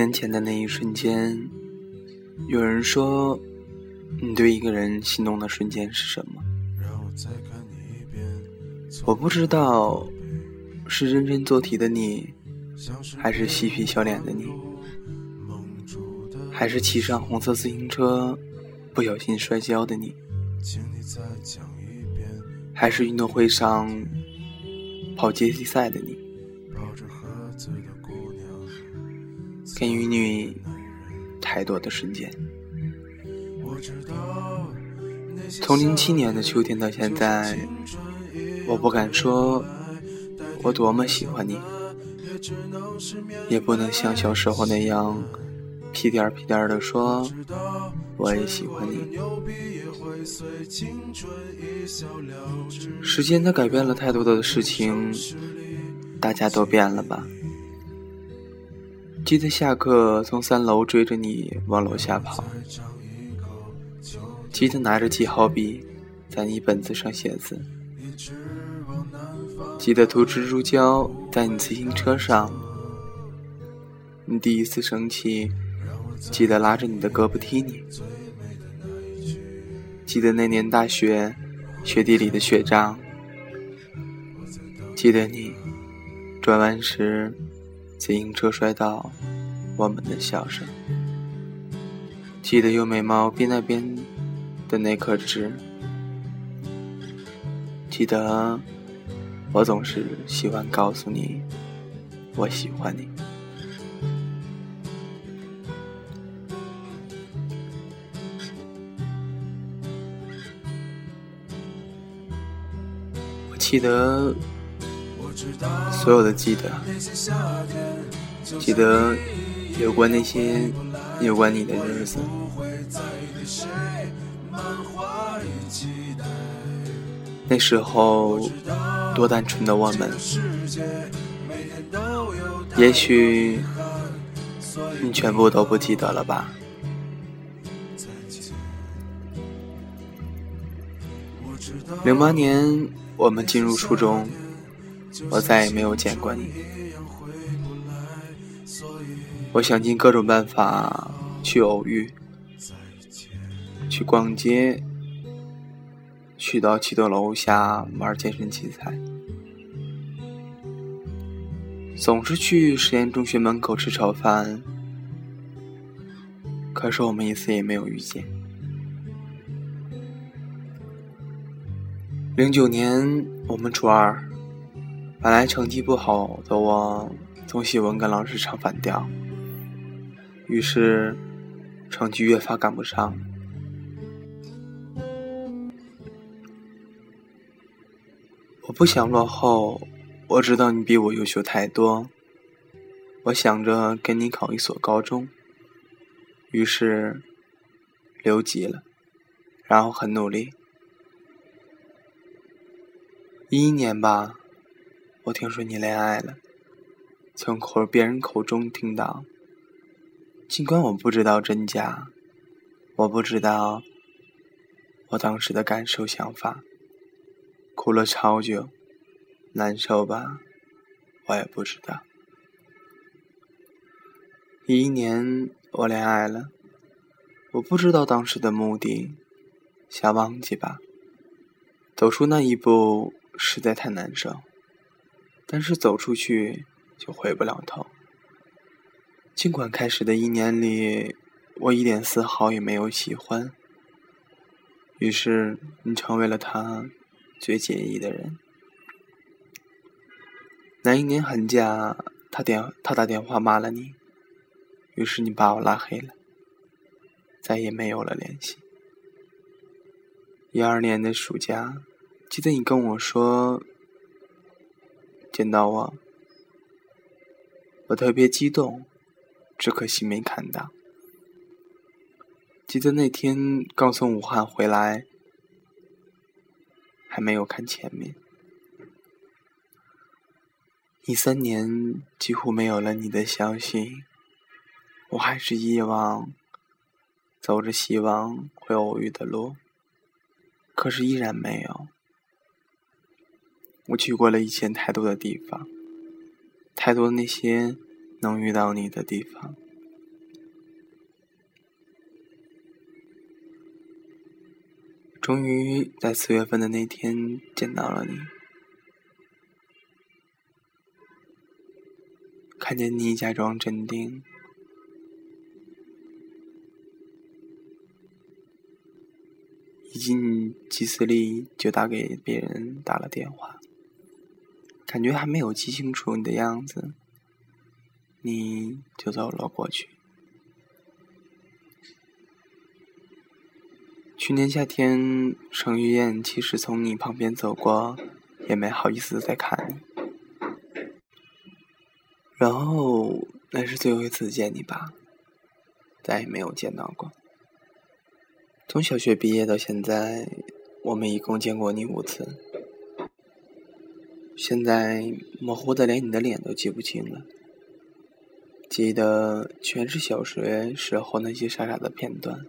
年前的那一瞬间，有人说，你对一个人心动的瞬间是什么？我不知道，是认真做题的你，还是嬉皮笑脸的你，还是骑上红色自行车不小心摔跤的你，还是运动会上跑接力赛的你？给予你太多的瞬间。从零七年的秋天到现在，我不敢说我多么喜欢你，也不能像小时候那样屁颠儿屁颠儿的说我也喜欢你。时间它改变了太多的事情，大家都变了吧。记得下课从三楼追着你往楼下跑，记得拿着记号笔在你本子上写字，记得涂蜘蛛胶在你自行车上，你第一次生气，记得拉着你的胳膊踢你，记得那年大雪雪地里的雪仗，记得你转弯时。自行车摔倒，我们的笑声。记得有眉毛边那边的那颗痣。记得我总是喜欢告诉你，我喜欢你。我记得。所有的记得，记得有关那些有关你的日子。那时候多单纯的我们，也许你全部都不记得了吧？零八年我们进入初中。我再也没有见过你。我想尽各种办法去偶遇，去逛街，去到七栋楼下玩健身器材，总是去实验中学门口吃炒饭。可是我们一次也没有遇见。零九年，我们初二。本来成绩不好的我，总喜欢跟老师唱反调，于是成绩越发赶不上。我不想落后，我知道你比我优秀太多。我想着跟你考一所高中，于是留级了，然后很努力。一一年吧。我听说你恋爱了，从口别人口中听到。尽管我不知道真假，我不知道我当时的感受想法，哭了超久，难受吧？我也不知道。一年我恋爱了，我不知道当时的目的，想忘记吧。走出那一步实在太难受。但是走出去就回不了头。尽管开始的一年里，我一点丝毫也没有喜欢，于是你成为了他最介意的人。那一年寒假，他电他打电话骂了你，于是你把我拉黑了，再也没有了联系。一二年的暑假，记得你跟我说。见到我，我特别激动，只可惜没看到。记得那天刚从武汉回来，还没有看前面。一三年几乎没有了你的消息，我还是以往走着希望会偶遇的路，可是依然没有。我去过了一千太多的地方，太多那些能遇到你的地方。终于在四月份的那天见到了你，看见你假装镇定，一进集思利就打给别人打了电话。感觉还没有记清楚你的样子，你就走了过去。去年夏天，盛玉燕其实从你旁边走过，也没好意思再看你。然后那是最后一次见你吧，再也没有见到过。从小学毕业到现在，我们一共见过你五次。现在模糊的连你的脸都记不清了，记得全是小学时候那些傻傻的片段。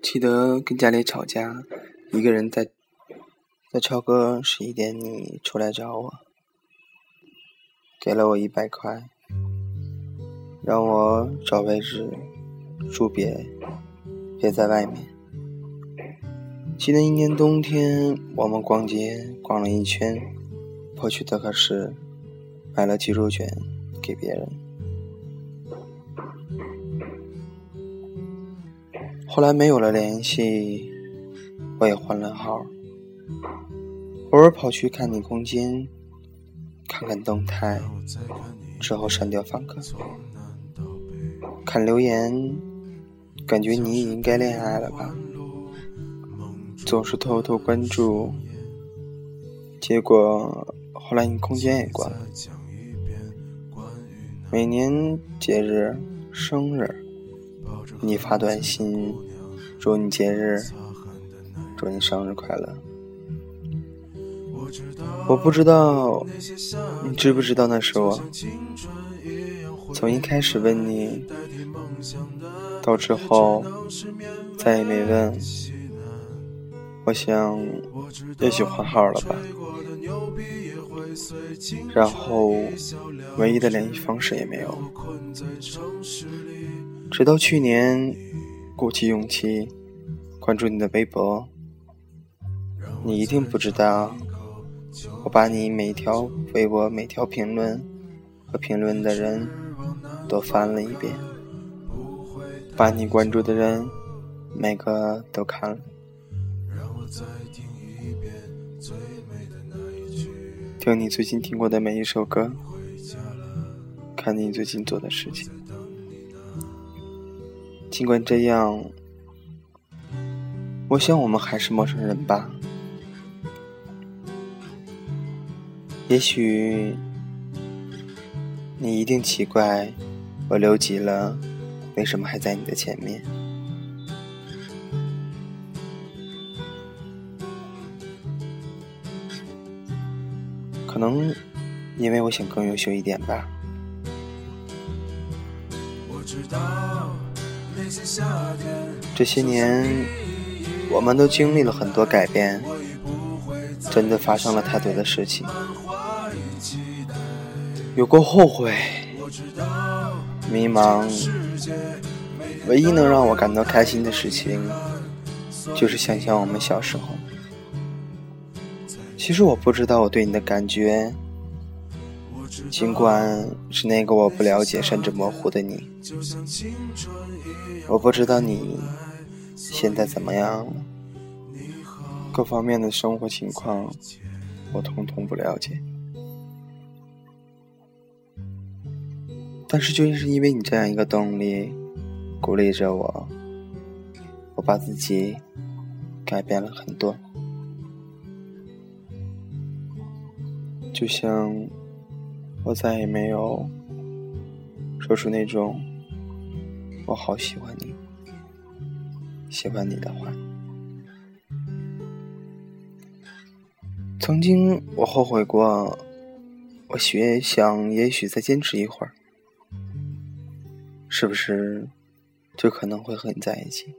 记得跟家里吵架，一个人在在超哥十一点，你出来找我，给了我一百块，让我找位置住别别在外面。记得一年冬天，我们逛街逛了一圈，跑去德克士买了鸡肉卷给别人。后来没有了联系，我也换了号，偶尔跑去看你空间，看看动态，之后删掉访客。看留言，感觉你应该恋爱了吧？总是偷偷关注，结果后来你空间也关了。每年节日、生日。你发短信，祝你节日，祝你生日快乐。我不知道你知不知道那是我。从一开始问你，到之后再也没问。我想，也许换号了吧。然后，唯一的联系方式也没有。直到去年，鼓起勇气关注你的微博，你一定不知道，我把你每条微博每条评论和评论的人都翻了一遍，把你关注的人每个都看了，听你最近听过的每一首歌，看你最近做的事情。尽管这样，我想我们还是陌生人吧。也许你一定奇怪，我留级了，为什么还在你的前面？可能因为我想更优秀一点吧。我知道。这些年，我们都经历了很多改变，真的发生了太多的事情，有过后悔、迷茫。唯一能让我感到开心的事情，就是想想我们小时候。其实我不知道我对你的感觉。尽管是那个我不了解甚至模糊的你，我不知道你现在怎么样，各方面的生活情况我通通不了解。但是就是因为你这样一个动力，鼓励着我，我把自己改变了很多，就像。我再也没有说出那种“我好喜欢你，喜欢你”的话。曾经我后悔过，我学想也许再坚持一会儿，是不是就可能会和你在一起？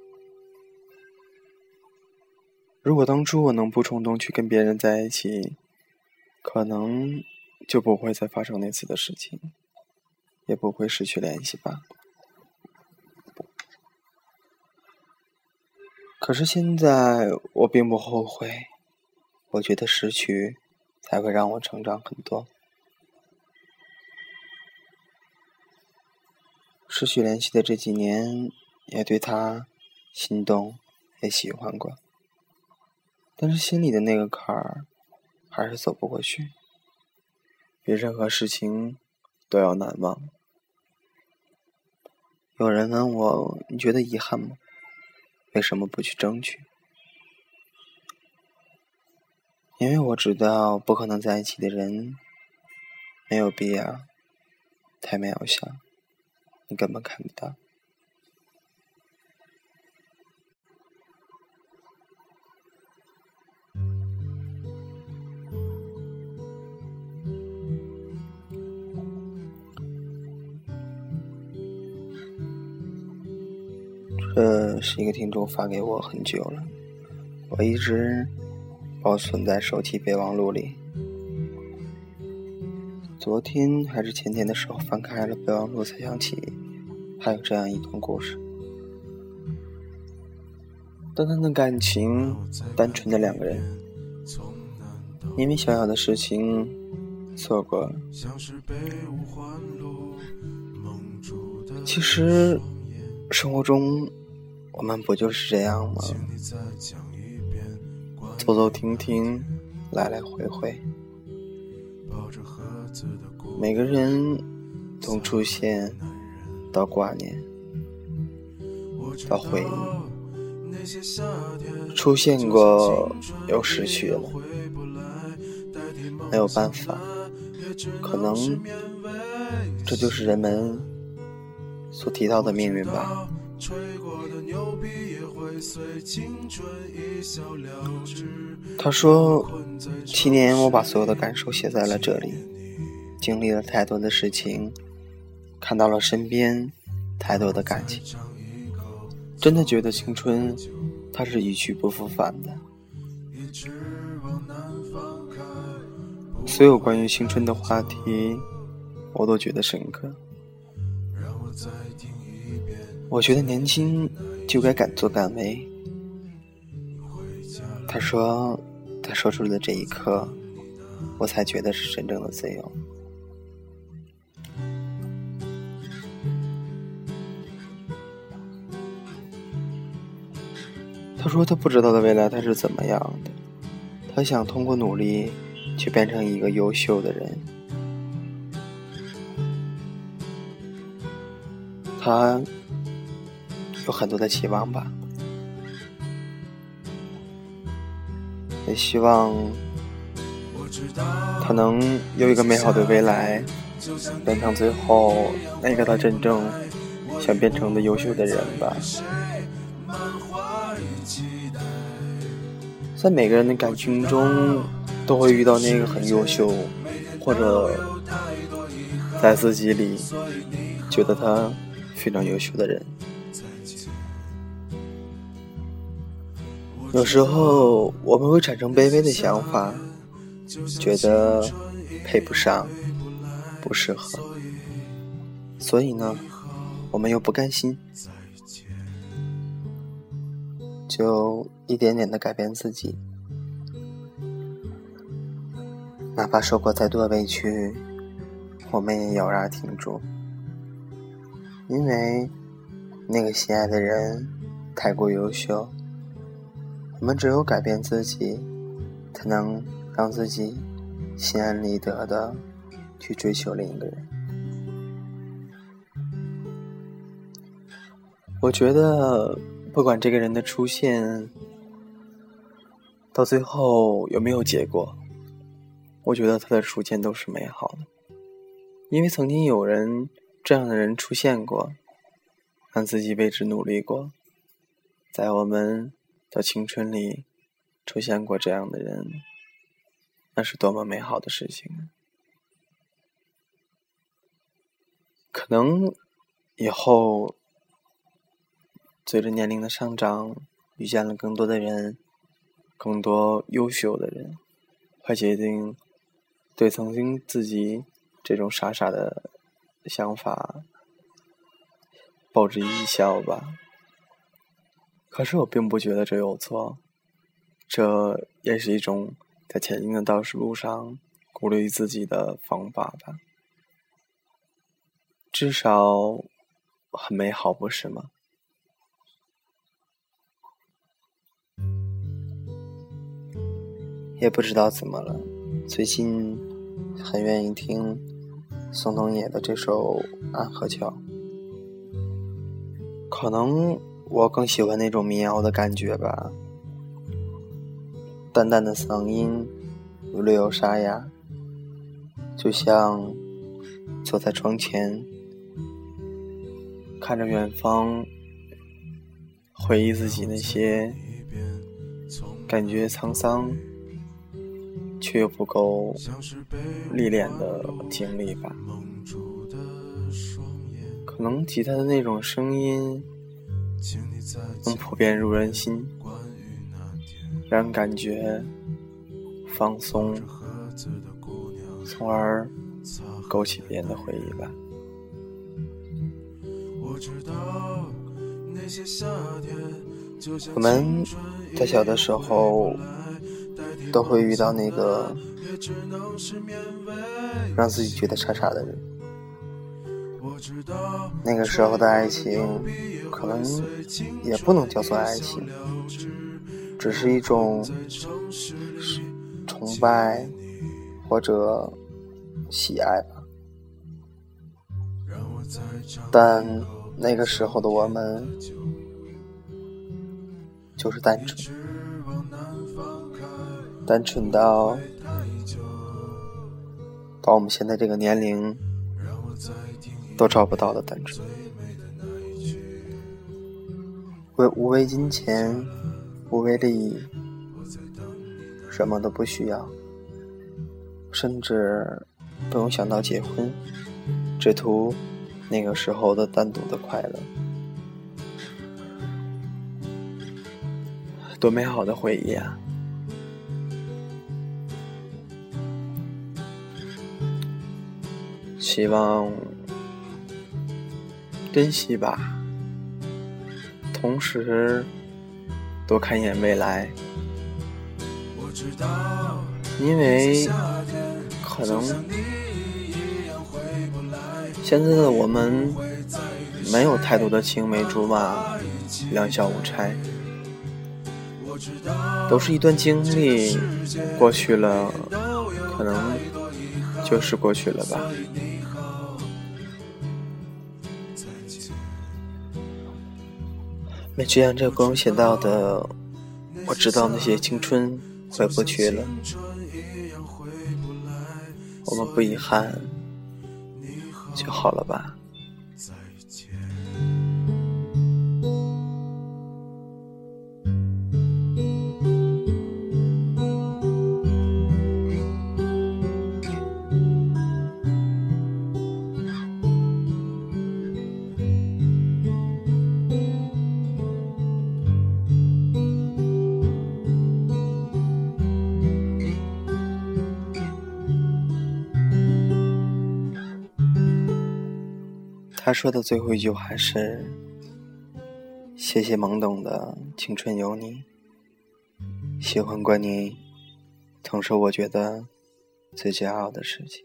如果当初我能不冲动去跟别人在一起，可能……就不会再发生那次的事情，也不会失去联系吧。可是现在我并不后悔，我觉得失去才会让我成长很多。失去联系的这几年，也对他心动，也喜欢过，但是心里的那个坎儿还是走不过去，比任何事情都要难忘。有人问我：“你觉得遗憾吗？为什么不去争取？”因为我知道，不可能在一起的人，没有必要太渺小。你根本看不到。这是一个听众发给我很久了，我一直保存在手机备忘录里。昨天还是前天的时候，翻开了备忘录，才想起还有这样一段故事。单单的感情，单纯的两个人，因为小小的事情错过了。其实，生活中我们不就是这样吗？走走停停，来来回回。每个人从出现到挂念到回忆，出现过又失去了，没有办法，可能这就是人们所提到的命运吧。吹过的牛逼也会随青春一笑他说：“七年，我把所有的感受写在了这里。”经历了太多的事情，看到了身边太多的感情，真的觉得青春它是一去不复返的。所有关于青春的话题，我都觉得深刻。让我再听我觉得年轻就该敢作敢为。他说，他说出的这一刻，我才觉得是真正的自由。他说：“他不知道的未来他是怎么样的，他想通过努力去变成一个优秀的人。他有很多的期望吧，也希望他能有一个美好的未来，变成最后那个他真正想变成的优秀的人吧。”在每个人的感情中，都会遇到那个很优秀，或者在自己里觉得他非常优秀的人。有时候我们会产生卑微的想法，觉得配不上，不适合，所以呢，我们又不甘心。就一点点的改变自己，哪怕受过再多委屈，我们也咬牙挺住。因为那个心爱的人太过优秀，我们只有改变自己，才能让自己心安理得的去追求另一个人。我觉得。不管这个人的出现到最后有没有结果，我觉得他的出现都是美好的，因为曾经有人这样的人出现过，让自己为之努力过，在我们的青春里出现过这样的人，那是多么美好的事情！可能以后。随着年龄的上涨，遇见了更多的人，更多优秀的人，会决定对曾经自己这种傻傻的想法，报之一笑吧。可是我并不觉得这有错，这也是一种在前进的道路上鼓励自己的方法吧。至少很美好，不是吗？也不知道怎么了，最近很愿意听宋冬野的这首《安河桥》，可能我更喜欢那种民谣的感觉吧。淡淡的嗓音，略有沙哑，就像坐在窗前，看着远方，回忆自己那些感觉沧桑。却又不够历练的经历吧。可能吉他的那种声音能普遍入人心，让人感觉放松，从而勾起别人的回忆吧。我们在小的时候。都会遇到那个让自己觉得傻傻的人。那个时候的爱情，可能也不能叫做爱情，只是一种崇拜或者喜爱吧。但那个时候的我们，就是单纯。单纯到到我们现在这个年龄都找不到的单纯，为无为金钱，无为利益，什么都不需要，甚至不用想到结婚，只图那个时候的单独的快乐，多美好的回忆啊！希望珍惜吧，同时多看一眼未来，因为可能现在的我们没有太多的青梅竹马、两小无猜，都是一段经历过去了，可能就是过去了吧。没这样这歌写到的，我知道那些青春回不去了，我们不遗憾就好了吧。他说的最后一句话是：“谢谢懵懂的青春有你，喜欢过你，曾是我觉得最骄傲的事情。”